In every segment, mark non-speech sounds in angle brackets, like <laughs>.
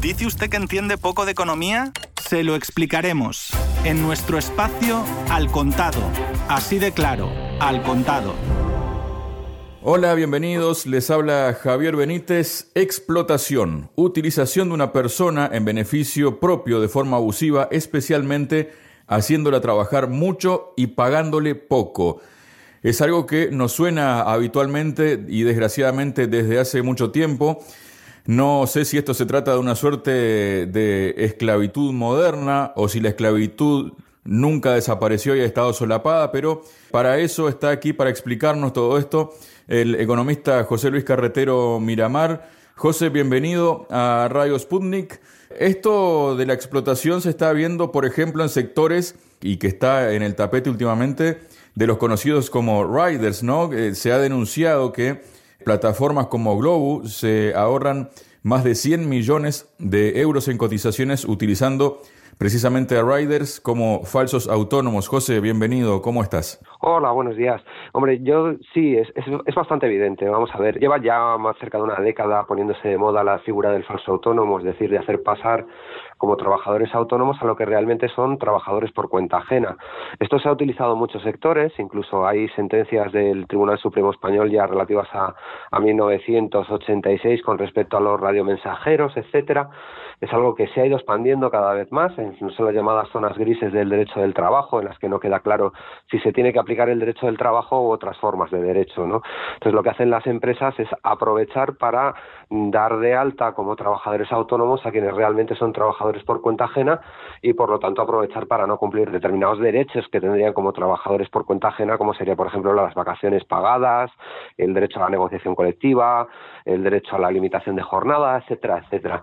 ¿Dice usted que entiende poco de economía? Se lo explicaremos en nuestro espacio Al Contado. Así de claro, Al Contado. Hola, bienvenidos. Les habla Javier Benítez. Explotación, utilización de una persona en beneficio propio de forma abusiva, especialmente haciéndola trabajar mucho y pagándole poco. Es algo que nos suena habitualmente y desgraciadamente desde hace mucho tiempo. No sé si esto se trata de una suerte de esclavitud moderna o si la esclavitud nunca desapareció y ha estado solapada, pero para eso está aquí, para explicarnos todo esto, el economista José Luis Carretero Miramar. José, bienvenido a Radio Sputnik. Esto de la explotación se está viendo, por ejemplo, en sectores y que está en el tapete últimamente de los conocidos como riders, ¿no? Eh, se ha denunciado que plataformas como Globo se ahorran más de 100 millones de euros en cotizaciones utilizando precisamente a riders como falsos autónomos. José, bienvenido, ¿cómo estás? Hola, buenos días. Hombre, yo sí, es, es, bastante evidente. Vamos a ver, lleva ya más cerca de una década poniéndose de moda la figura del falso autónomo, es decir, de hacer pasar como trabajadores autónomos a lo que realmente son trabajadores por cuenta ajena. Esto se ha utilizado en muchos sectores, incluso hay sentencias del Tribunal Supremo Español ya relativas a, a 1986 con respecto a los radiomensajeros, etcétera. Es algo que se ha ido expandiendo cada vez más, en las llamadas zonas grises del derecho del trabajo, en las que no queda claro si se tiene que aplicar el derecho del trabajo u otras formas de derecho. ¿no? Entonces, lo que hacen las empresas es aprovechar para dar de alta como trabajadores autónomos a quienes realmente son trabajadores por cuenta ajena y, por lo tanto, aprovechar para no cumplir determinados derechos que tendrían como trabajadores por cuenta ajena, como sería, por ejemplo, las vacaciones pagadas, el derecho a la negociación colectiva, el derecho a la limitación de jornada, etcétera, etcétera.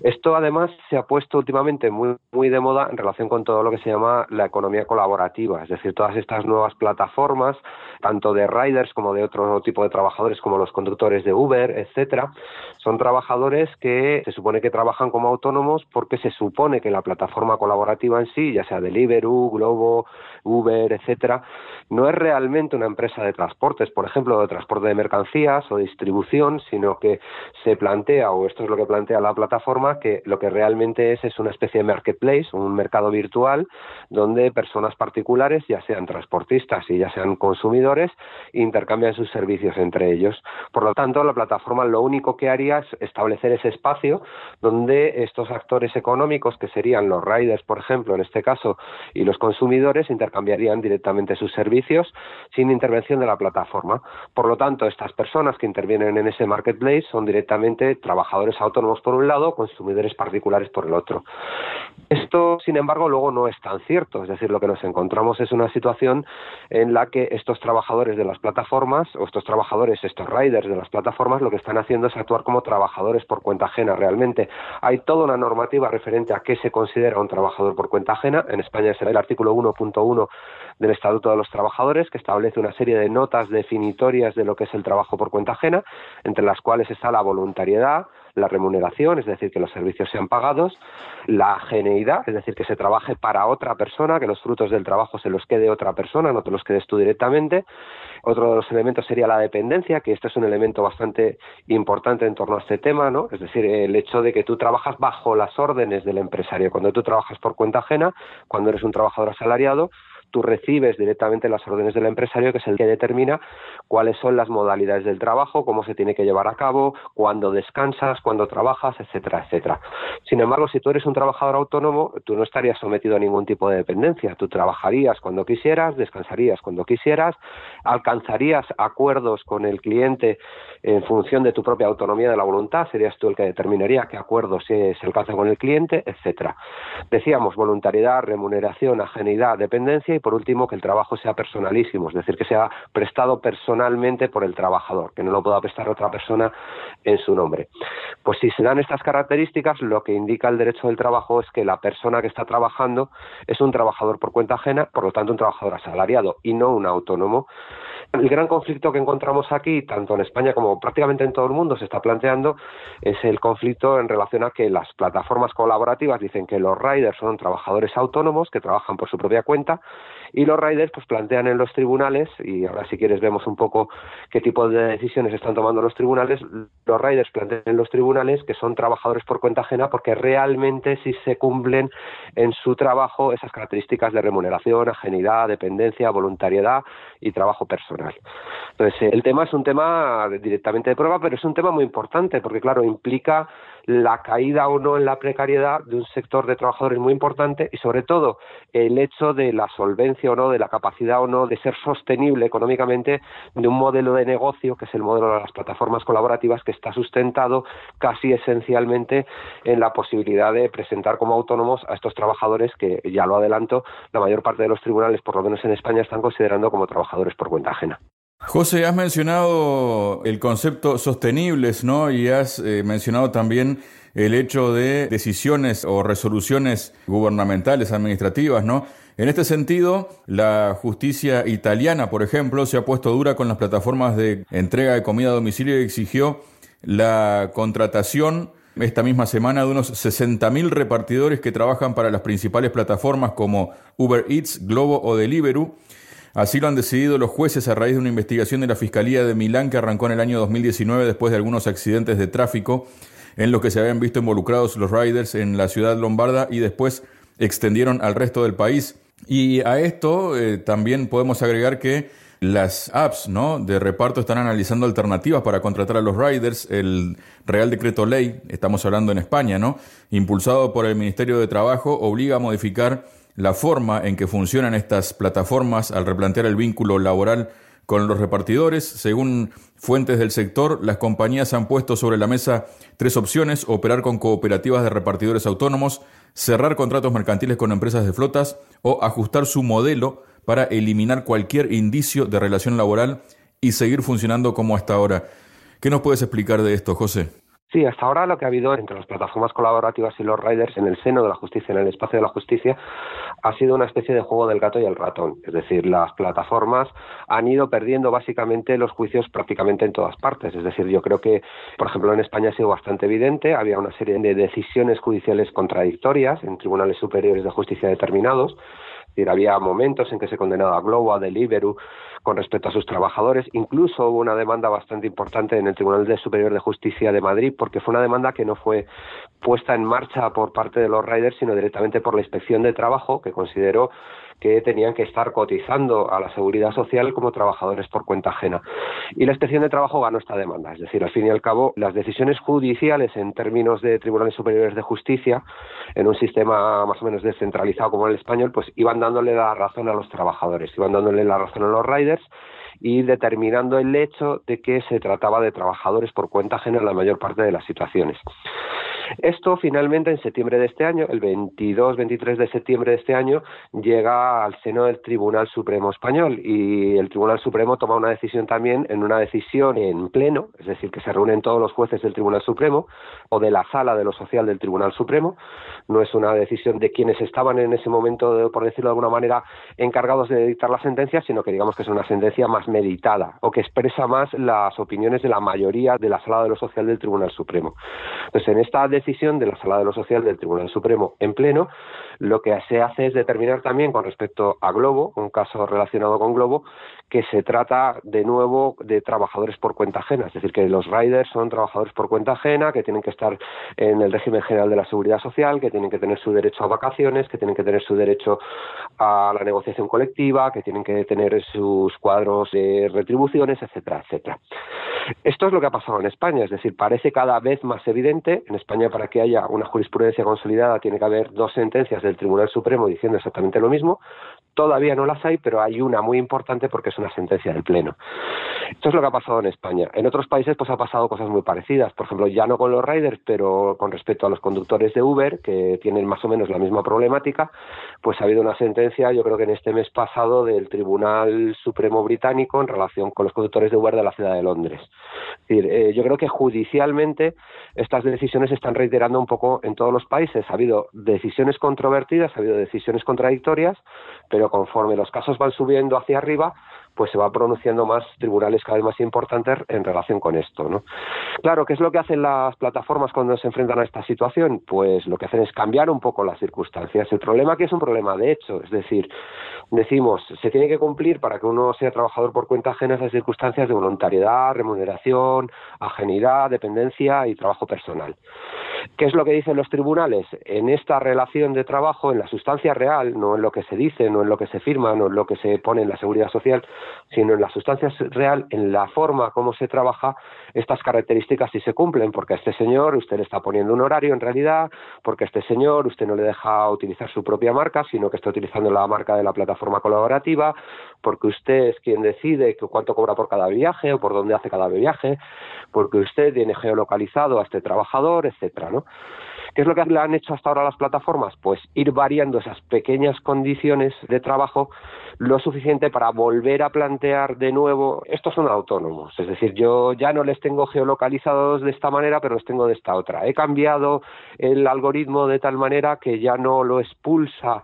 Esto, además, se ha puesto últimamente muy, muy de moda en relación con todo lo que se llama la economía colaborativa, es decir, todas estas nuevas plataformas, tanto de riders como de otro tipo de trabajadores, como los conductores de Uber, etcétera, son trabajadores que se supone que trabajan como autónomos porque se supone que la plataforma colaborativa en sí, ya sea Deliveroo, Globo, Uber, etcétera, no es realmente una empresa de transportes, por ejemplo, de transporte de mercancías o distribución, sino que se plantea, o esto es lo que plantea la plataforma, que lo que realmente es es una especie de marketplace, un mercado virtual, donde personas particulares, ya sean transportistas y ya sean consumidores, intercambian sus servicios entre ellos. Por lo tanto, la plataforma lo único que haría es establecer ese espacio donde estos actores económicos, que serían los riders, por ejemplo, en este caso, y los consumidores, intercambiarían directamente sus servicios sin intervención de la plataforma. Por lo tanto, estas personas que intervienen en ese marketplace son directamente trabajadores autónomos por un lado, consumidores particulares por el otro. Esto, sin embargo, luego no es tan cierto. Es decir, lo que nos encontramos es una situación en la que estos trabajadores de las plataformas, o estos trabajadores, estos riders de las plataformas, lo que están haciendo es actuar como trabajadores por cuenta ajena realmente. Hay toda una normativa referente a qué se considera un trabajador por cuenta ajena. En España será el artículo 1.1 del Estatuto de los Trabajadores, que establece una serie de notas definitorias de lo que es el trabajo por cuenta ajena, entre las cuales está la voluntariedad, la remuneración, es decir, que los servicios sean pagados, la geneidad, es decir, que se trabaje para otra persona, que los frutos del trabajo se los quede otra persona, no te los quedes tú directamente. Otro de los elementos sería la dependencia, que este es un elemento bastante importante en torno a este tema, ¿no? Es decir, el hecho de que tú trabajas bajo las órdenes del empresario. Cuando tú trabajas por cuenta ajena, cuando eres un trabajador asalariado, tú recibes directamente las órdenes del empresario, que es el que determina cuáles son las modalidades del trabajo, cómo se tiene que llevar a cabo, cuándo descansas, cuándo trabajas, etcétera, etcétera. Sin embargo, si tú eres un trabajador autónomo, tú no estarías sometido a ningún tipo de dependencia. Tú trabajarías cuando quisieras, descansarías cuando quisieras, alcanzarías acuerdos con el cliente en función de tu propia autonomía de la voluntad, serías tú el que determinaría qué acuerdos se, se alcanzan con el cliente, etcétera. Decíamos voluntariedad, remuneración, ajenidad, dependencia y por último, que el trabajo sea personalísimo, es decir, que sea prestado personalmente por el trabajador, que no lo pueda prestar otra persona en su nombre. Pues si se dan estas características, lo que indica el derecho del trabajo es que la persona que está trabajando es un trabajador por cuenta ajena, por lo tanto un trabajador asalariado y no un autónomo. El gran conflicto que encontramos aquí, tanto en España como prácticamente en todo el mundo, se está planteando, es el conflicto en relación a que las plataformas colaborativas dicen que los riders son trabajadores autónomos que trabajan por su propia cuenta y los riders pues plantean en los tribunales, y ahora si quieres vemos un poco qué tipo de decisiones están tomando los tribunales, los riders plantean en los tribunales que son trabajadores por cuenta ajena porque realmente sí se cumplen en su trabajo esas características de remuneración, ajenidad, dependencia, voluntariedad y trabajo personal. Entonces, el tema es un tema directamente de prueba, pero es un tema muy importante porque, claro, implica la caída o no en la precariedad de un sector de trabajadores muy importante y sobre todo el hecho de la solvencia o no, de la capacidad o no de ser sostenible económicamente de un modelo de negocio que es el modelo de las plataformas colaborativas que está sustentado casi esencialmente en la posibilidad de presentar como autónomos a estos trabajadores que ya lo adelanto, la mayor parte de los tribunales, por lo menos en España, están considerando como trabajadores por cuenta ajena. José, has mencionado el concepto sostenibles, ¿no? Y has eh, mencionado también el hecho de decisiones o resoluciones gubernamentales, administrativas, ¿no? En este sentido, la justicia italiana, por ejemplo, se ha puesto dura con las plataformas de entrega de comida a domicilio y exigió la contratación esta misma semana de unos 60.000 repartidores que trabajan para las principales plataformas como Uber Eats, Globo o Deliveroo Así lo han decidido los jueces a raíz de una investigación de la Fiscalía de Milán que arrancó en el año 2019 después de algunos accidentes de tráfico en los que se habían visto involucrados los riders en la ciudad lombarda y después extendieron al resto del país. Y a esto eh, también podemos agregar que las apps ¿no? de reparto están analizando alternativas para contratar a los riders. El Real Decreto Ley, estamos hablando en España, ¿no? impulsado por el Ministerio de Trabajo, obliga a modificar la forma en que funcionan estas plataformas al replantear el vínculo laboral con los repartidores. Según fuentes del sector, las compañías han puesto sobre la mesa tres opciones, operar con cooperativas de repartidores autónomos, cerrar contratos mercantiles con empresas de flotas o ajustar su modelo para eliminar cualquier indicio de relación laboral y seguir funcionando como hasta ahora. ¿Qué nos puedes explicar de esto, José? Sí, hasta ahora lo que ha habido entre las plataformas colaborativas y los riders en el seno de la justicia, en el espacio de la justicia, ha sido una especie de juego del gato y el ratón. Es decir, las plataformas han ido perdiendo básicamente los juicios prácticamente en todas partes. Es decir, yo creo que, por ejemplo, en España ha sido bastante evidente. Había una serie de decisiones judiciales contradictorias en tribunales superiores de justicia determinados decir, había momentos en que se condenaba a Globo, a Deliveroo, con respecto a sus trabajadores. Incluso hubo una demanda bastante importante en el Tribunal de Superior de Justicia de Madrid, porque fue una demanda que no fue puesta en marcha por parte de los riders, sino directamente por la Inspección de Trabajo, que consideró que tenían que estar cotizando a la seguridad social como trabajadores por cuenta ajena. Y la inspección de trabajo ganó esta demanda. Es decir, al fin y al cabo, las decisiones judiciales en términos de tribunales superiores de justicia, en un sistema más o menos descentralizado como el español, pues iban dándole la razón a los trabajadores, iban dándole la razón a los riders y determinando el hecho de que se trataba de trabajadores por cuenta ajena en la mayor parte de las situaciones. Esto finalmente en septiembre de este año, el 22-23 de septiembre de este año, llega al seno del Tribunal Supremo Español y el Tribunal Supremo toma una decisión también en una decisión en pleno, es decir, que se reúnen todos los jueces del Tribunal Supremo o de la sala de lo social del Tribunal Supremo. No es una decisión de quienes estaban en ese momento, por decirlo de alguna manera, encargados de dictar la sentencia, sino que digamos que es una sentencia más meditada o que expresa más las opiniones de la mayoría de la sala de lo social del Tribunal Supremo. Entonces, en esta decisión de la Sala de lo Social del Tribunal Supremo en pleno, lo que se hace es determinar también con respecto a Globo, un caso relacionado con Globo, que se trata de nuevo de trabajadores por cuenta ajena, es decir, que los riders son trabajadores por cuenta ajena, que tienen que estar en el régimen general de la seguridad social, que tienen que tener su derecho a vacaciones, que tienen que tener su derecho a la negociación colectiva, que tienen que tener sus cuadros de retribuciones, etcétera, etcétera. Esto es lo que ha pasado en España, es decir, parece cada vez más evidente. En España, para que haya una jurisprudencia consolidada, tiene que haber dos sentencias del Tribunal Supremo diciendo exactamente lo mismo. Todavía no las hay, pero hay una muy importante porque es una sentencia del Pleno. Esto es lo que ha pasado en España. En otros países pues ha pasado cosas muy parecidas. Por ejemplo, ya no con los riders, pero con respecto a los conductores de Uber, que tienen más o menos la misma problemática, pues ha habido una sentencia, yo creo que en este mes pasado, del Tribunal Supremo Británico en relación con los conductores de Uber de la ciudad de Londres. Es decir, eh, yo creo que judicialmente estas decisiones se reiterando un poco en todos los países. Ha habido decisiones controvertidas, ha habido decisiones contradictorias, pero conforme los casos van subiendo hacia arriba, pues se va pronunciando más tribunales cada vez más importantes en relación con esto. ¿no? Claro, ¿qué es lo que hacen las plataformas cuando se enfrentan a esta situación? Pues lo que hacen es cambiar un poco las circunstancias. El problema aquí es un problema de hecho, es decir, decimos, se tiene que cumplir para que uno sea trabajador por cuenta ajena esas circunstancias de voluntariedad, remuneración, ajenidad, dependencia y trabajo personal. ¿Qué es lo que dicen los tribunales? En esta relación de trabajo, en la sustancia real, no en lo que se dice, no en lo que se firma, no en lo que se pone en la seguridad social, sino en la sustancia real, en la forma como se trabaja, estas características sí se cumplen, porque a este señor usted le está poniendo un horario en realidad, porque a este señor usted no le deja utilizar su propia marca, sino que está utilizando la marca de la plataforma colaborativa, porque usted es quien decide cuánto cobra por cada viaje o por dónde hace cada viaje, porque usted tiene geolocalizado a este trabajador, etcétera, ¿no? ¿Qué es lo que han hecho hasta ahora las plataformas? Pues ir variando esas pequeñas condiciones de trabajo lo suficiente para volver a plantear de nuevo, estos son autónomos, es decir, yo ya no les tengo geolocalizados de esta manera, pero los tengo de esta otra. He cambiado el algoritmo de tal manera que ya no lo expulsa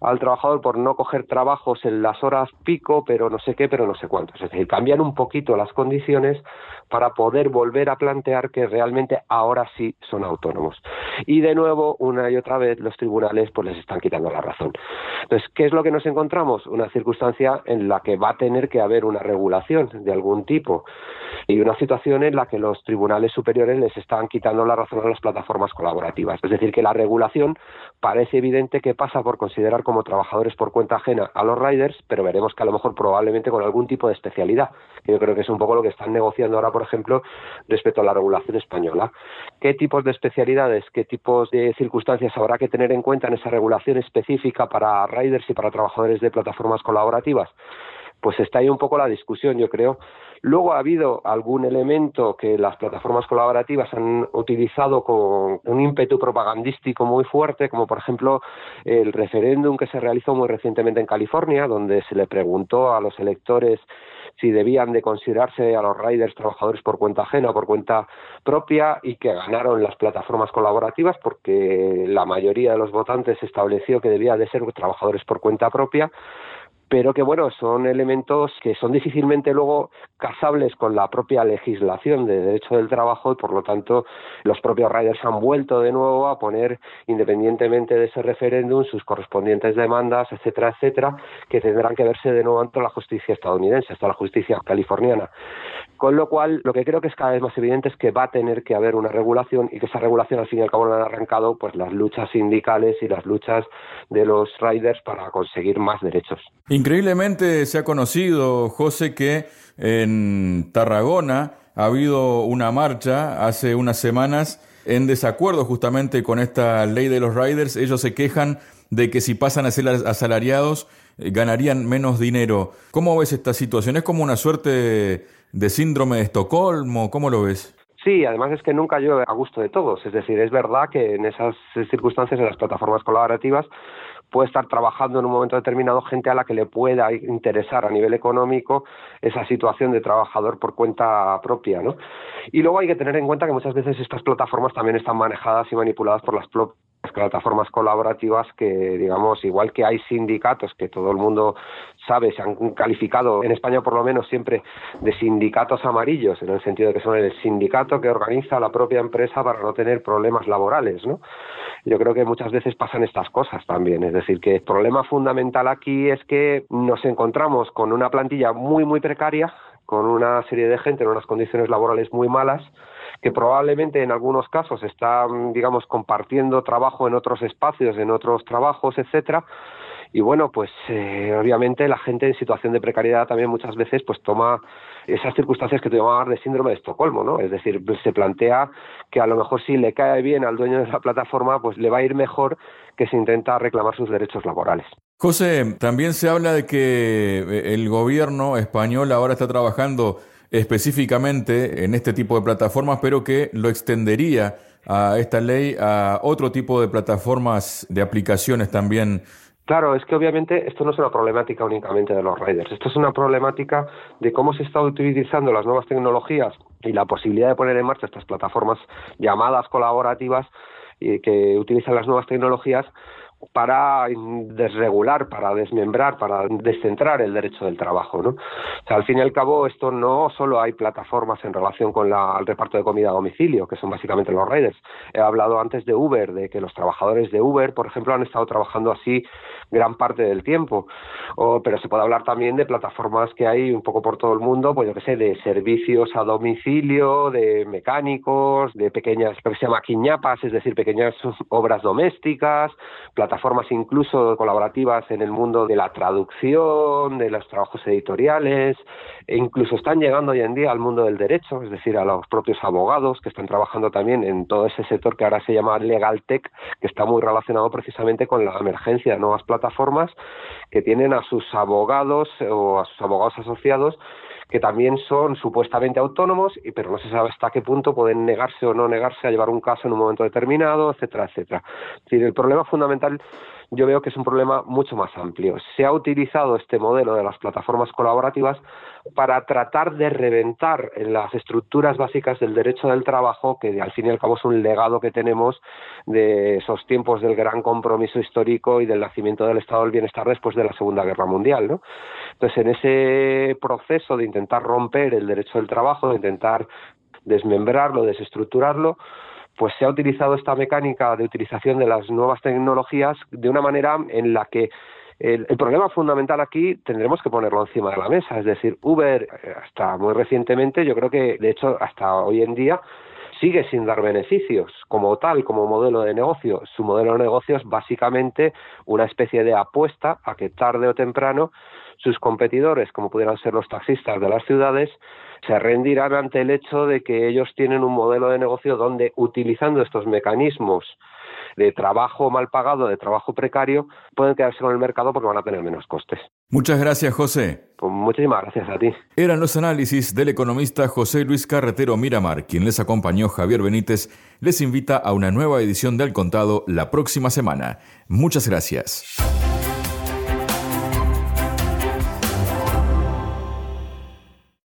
al trabajador por no coger trabajos en las horas pico, pero no sé qué, pero no sé cuánto. Es decir, cambian un poquito las condiciones para poder volver a plantear que realmente ahora sí son autónomos. Y de nuevo, una y otra vez, los tribunales pues les están quitando la razón. Entonces, ¿qué es lo que nos encontramos? Una circunstancia en la que va a tener que haber una regulación de algún tipo y una situación en la que los tribunales superiores les están quitando la razón a las plataformas colaborativas. Es decir, que la regulación parece evidente que pasa por considerar como trabajadores por cuenta ajena a los riders, pero veremos que a lo mejor probablemente con algún tipo de especialidad, yo creo que es un poco lo que están negociando ahora, por ejemplo, respecto a la regulación española. ¿Qué tipos de especialidades, qué tipos de circunstancias habrá que tener en cuenta en esa regulación específica para riders y para trabajadores de plataformas colaborativas? Pues está ahí un poco la discusión, yo creo. Luego ha habido algún elemento que las plataformas colaborativas han utilizado con un ímpetu propagandístico muy fuerte, como por ejemplo el referéndum que se realizó muy recientemente en California, donde se le preguntó a los electores si debían de considerarse a los riders trabajadores por cuenta ajena o por cuenta propia y que ganaron las plataformas colaborativas porque la mayoría de los votantes estableció que debía de ser trabajadores por cuenta propia. Pero que bueno, son elementos que son difícilmente luego casables con la propia legislación de derecho del trabajo y por lo tanto los propios riders han vuelto de nuevo a poner, independientemente de ese referéndum, sus correspondientes demandas, etcétera, etcétera, que tendrán que verse de nuevo ante la justicia estadounidense, hasta la justicia californiana. Con lo cual, lo que creo que es cada vez más evidente es que va a tener que haber una regulación y que esa regulación al fin y al cabo lo han arrancado pues las luchas sindicales y las luchas de los riders para conseguir más derechos. Increíblemente se ha conocido, José, que en Tarragona ha habido una marcha hace unas semanas en desacuerdo justamente con esta ley de los riders. Ellos se quejan de que si pasan a ser asalariados eh, ganarían menos dinero. ¿Cómo ves esta situación? ¿Es como una suerte de síndrome de Estocolmo? ¿Cómo lo ves? Sí, además es que nunca llueve a gusto de todos. Es decir, es verdad que en esas circunstancias, en las plataformas colaborativas, puede estar trabajando en un momento determinado gente a la que le pueda interesar a nivel económico esa situación de trabajador por cuenta propia, ¿no? Y luego hay que tener en cuenta que muchas veces estas plataformas también están manejadas y manipuladas por las plataformas colaborativas que, digamos, igual que hay sindicatos que todo el mundo sabe, se han calificado en España por lo menos siempre de sindicatos amarillos, en el sentido de que son el sindicato que organiza la propia empresa para no tener problemas laborales, ¿no? Yo creo que muchas veces pasan estas cosas también, es decir, que el problema fundamental aquí es que nos encontramos con una plantilla muy, muy precaria, con una serie de gente en unas condiciones laborales muy malas, que probablemente en algunos casos están, digamos, compartiendo trabajo en otros espacios, en otros trabajos, etcétera, y bueno, pues eh, obviamente la gente en situación de precariedad también muchas veces pues toma esas circunstancias que te llamar de síndrome de Estocolmo, ¿no? Es decir, se plantea que a lo mejor si le cae bien al dueño de la plataforma, pues le va a ir mejor que si intenta reclamar sus derechos laborales. José, también se habla de que eh, el gobierno español ahora está trabajando específicamente en este tipo de plataformas, pero que lo extendería a esta ley a otro tipo de plataformas de aplicaciones también. Claro, es que obviamente esto no es una problemática únicamente de los riders, esto es una problemática de cómo se está utilizando las nuevas tecnologías y la posibilidad de poner en marcha estas plataformas llamadas colaborativas y que utilizan las nuevas tecnologías para desregular, para desmembrar, para descentrar el derecho del trabajo. ¿no? O sea, al fin y al cabo, esto no solo hay plataformas en relación con la, el reparto de comida a domicilio, que son básicamente los riders. He hablado antes de Uber, de que los trabajadores de Uber, por ejemplo, han estado trabajando así gran parte del tiempo. O, pero se puede hablar también de plataformas que hay un poco por todo el mundo, pues yo que sé, de servicios a domicilio, de mecánicos, de pequeñas, que se llama quiñapas, es decir, pequeñas <laughs> obras domésticas, plataformas incluso colaborativas en el mundo de la traducción, de los trabajos editoriales, e incluso están llegando hoy en día al mundo del derecho, es decir, a los propios abogados que están trabajando también en todo ese sector que ahora se llama legal tech, que está muy relacionado precisamente con la emergencia de nuevas plataformas que tienen a sus abogados o a sus abogados asociados que también son supuestamente autónomos, pero no se sabe hasta qué punto pueden negarse o no negarse a llevar un caso en un momento determinado, etcétera, etcétera. Es decir, el problema fundamental yo veo que es un problema mucho más amplio. Se ha utilizado este modelo de las plataformas colaborativas para tratar de reventar en las estructuras básicas del derecho del trabajo, que al fin y al cabo es un legado que tenemos de esos tiempos del gran compromiso histórico y del nacimiento del Estado del Bienestar después de la Segunda Guerra Mundial. ¿no? Entonces, en ese proceso de intentar romper el derecho del trabajo, de intentar desmembrarlo, desestructurarlo, pues se ha utilizado esta mecánica de utilización de las nuevas tecnologías de una manera en la que el, problema fundamental aquí tendremos que ponerlo encima de la mesa. Es decir, Uber, eh, hasta muy recientemente, yo creo que, de hecho, hasta hoy en día, sigue sin dar beneficios como tal, como modelo de negocio. Su modelo de negocio es básicamente una especie de apuesta a que tarde o temprano sus competidores, como pudieran ser los taxistas de las ciudades, se rendirán ante el hecho de que ellos tienen un modelo de negocio donde, utilizando estos mecanismos de trabajo mal pagado, de trabajo precario, pueden quedarse con el mercado porque van a tener menos costes. Muchas gracias, José. Pues muchísimas gracias a ti. Eran los análisis del economista José Luis Carretero Miramar, quien les acompañó Javier Benítez, les invita a una nueva edición del Contado la próxima semana. Muchas gracias.